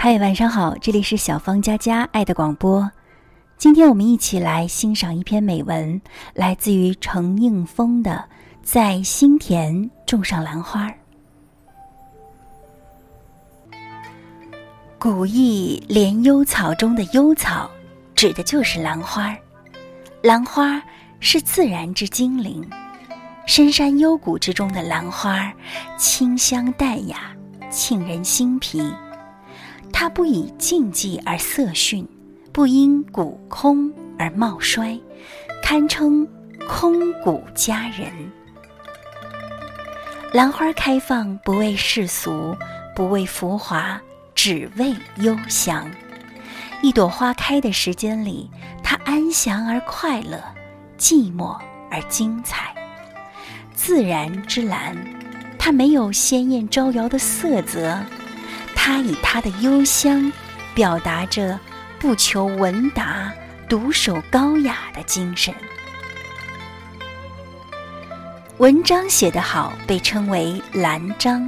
嗨，晚上好，这里是小芳佳佳爱的广播。今天我们一起来欣赏一篇美文，来自于程应峰的《在心田种上兰花》。古意莲幽草中的幽草，指的就是兰花。兰花是自然之精灵，深山幽谷之中的兰花，清香淡雅，沁人心脾。它不以静寂而色逊，不因古空而貌衰，堪称空谷佳人。兰花开放，不为世俗，不为浮华，只为幽香。一朵花开的时间里，它安详而快乐，寂寞而精彩。自然之兰，它没有鲜艳招摇的色泽。它以它的幽香，表达着不求闻达、独守高雅的精神。文章写得好，被称为兰章；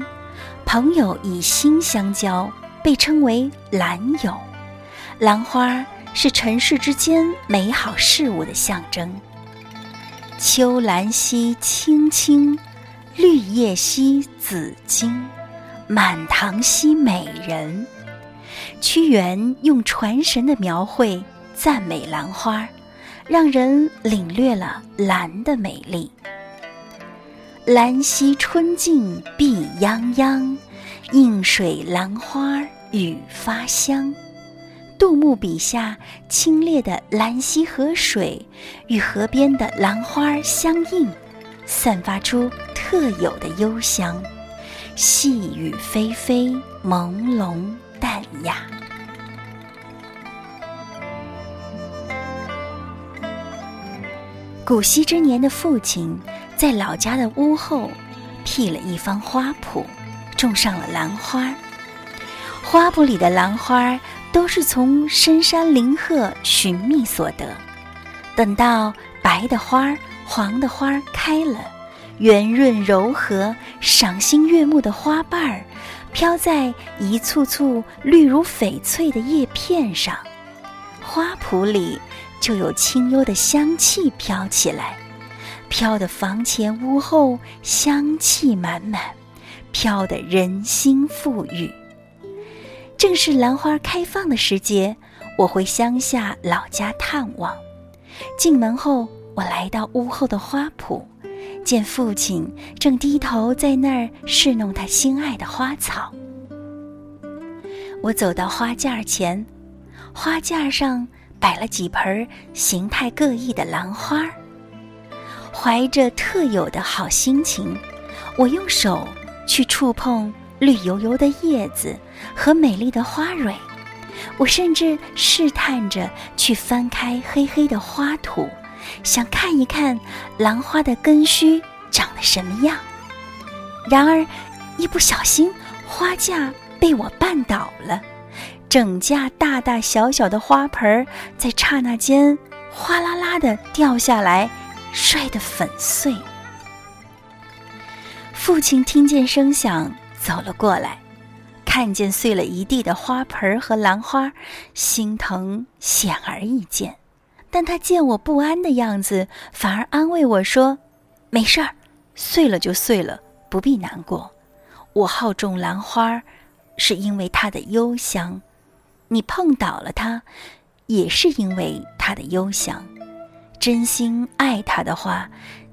朋友以心相交，被称为兰友。兰花是尘世之间美好事物的象征。秋兰兮青青，绿叶兮紫荆。满堂兮美人，屈原用传神的描绘赞美兰花，让人领略了兰的美丽。兰溪春尽碧泱泱，映水兰花雨发香。杜牧笔下清冽的兰溪河水与河边的兰花相映，散发出特有的幽香。细雨霏霏，朦胧淡雅。古稀之年的父亲在老家的屋后辟了一方花圃，种上了兰花。花圃里的兰花都是从深山林壑寻觅所得。等到白的花、黄的花开了。圆润柔和、赏心悦目的花瓣儿，飘在一簇簇绿如翡翠的叶片上，花圃里就有清幽的香气飘起来，飘得房前屋后香气满满，飘得人心馥郁。正是兰花开放的时节，我回乡下老家探望，进门后，我来到屋后的花圃。见父亲正低头在那儿侍弄他心爱的花草，我走到花架前，花架上摆了几盆形态各异的兰花。怀着特有的好心情，我用手去触碰绿油油的叶子和美丽的花蕊，我甚至试探着去翻开黑黑的花土。想看一看兰花的根须长得什么样，然而一不小心，花架被我绊倒了，整架大大小小的花盆儿在刹那间哗啦啦的掉下来，摔得粉碎。父亲听见声响走了过来，看见碎了一地的花盆和兰花，心疼显而易见。但他见我不安的样子，反而安慰我说：“没事儿，碎了就碎了，不必难过。我好种兰花，是因为它的幽香。你碰倒了它，也是因为它的幽香。真心爱它的话，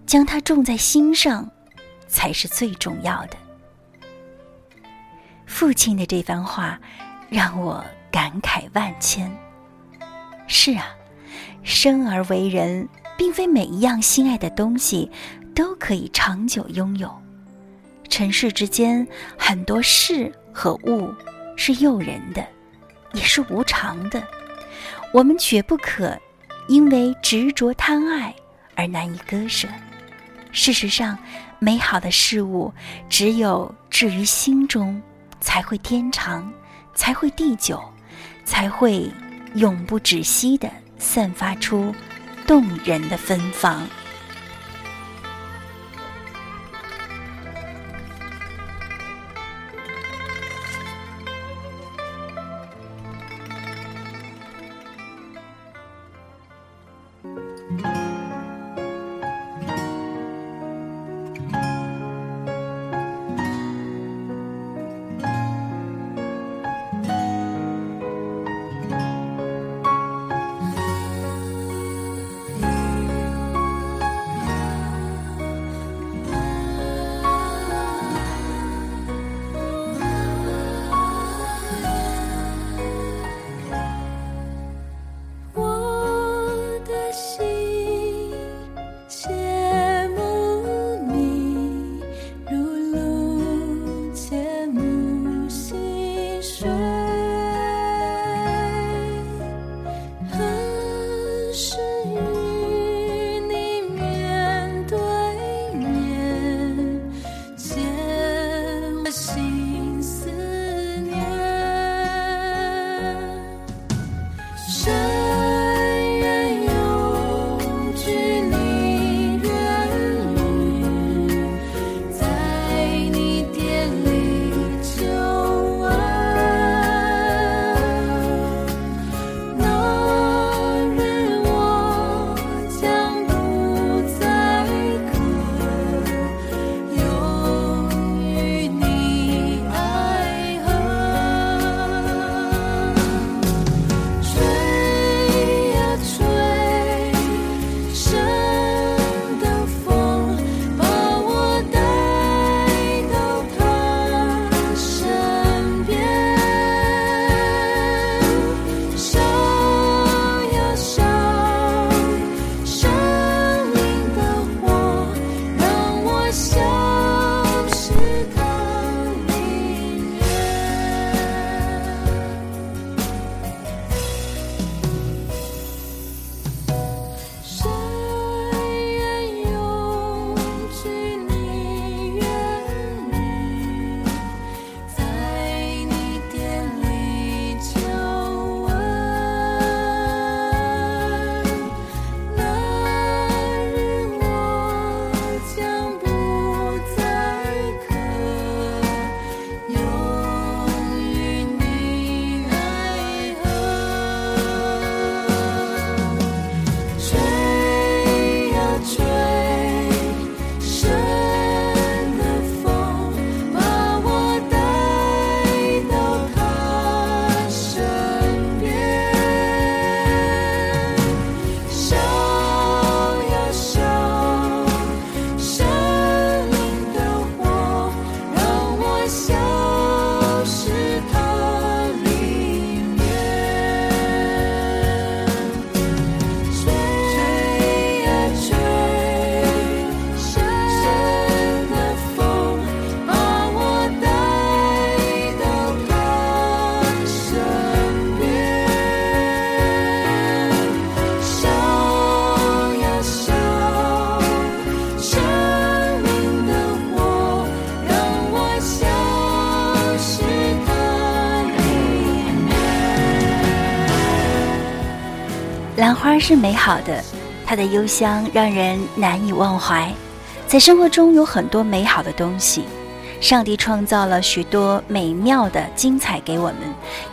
将它种在心上，才是最重要的。”父亲的这番话，让我感慨万千。是啊。生而为人，并非每一样心爱的东西都可以长久拥有。尘世之间，很多事和物是诱人的，也是无常的。我们绝不可因为执着贪爱而难以割舍。事实上，美好的事物只有置于心中，才会天长，才会地久，才会永不止息的。散发出动人的芬芳。兰花是美好的，它的幽香让人难以忘怀。在生活中有很多美好的东西，上帝创造了许多美妙的精彩给我们，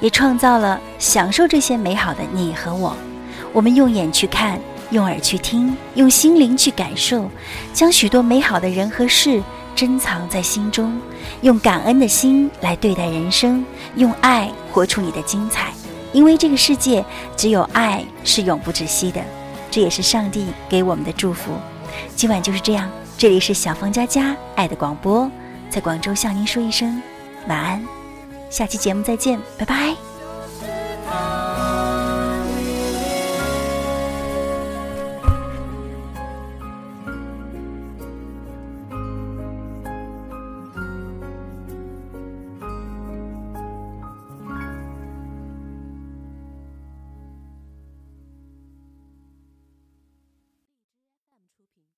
也创造了享受这些美好的你和我。我们用眼去看，用耳去听，用心灵去感受，将许多美好的人和事珍藏在心中，用感恩的心来对待人生，用爱活出你的精彩。因为这个世界只有爱是永不止息的，这也是上帝给我们的祝福。今晚就是这样，这里是小芳家家爱的广播，在广州向您说一声晚安，下期节目再见，拜拜。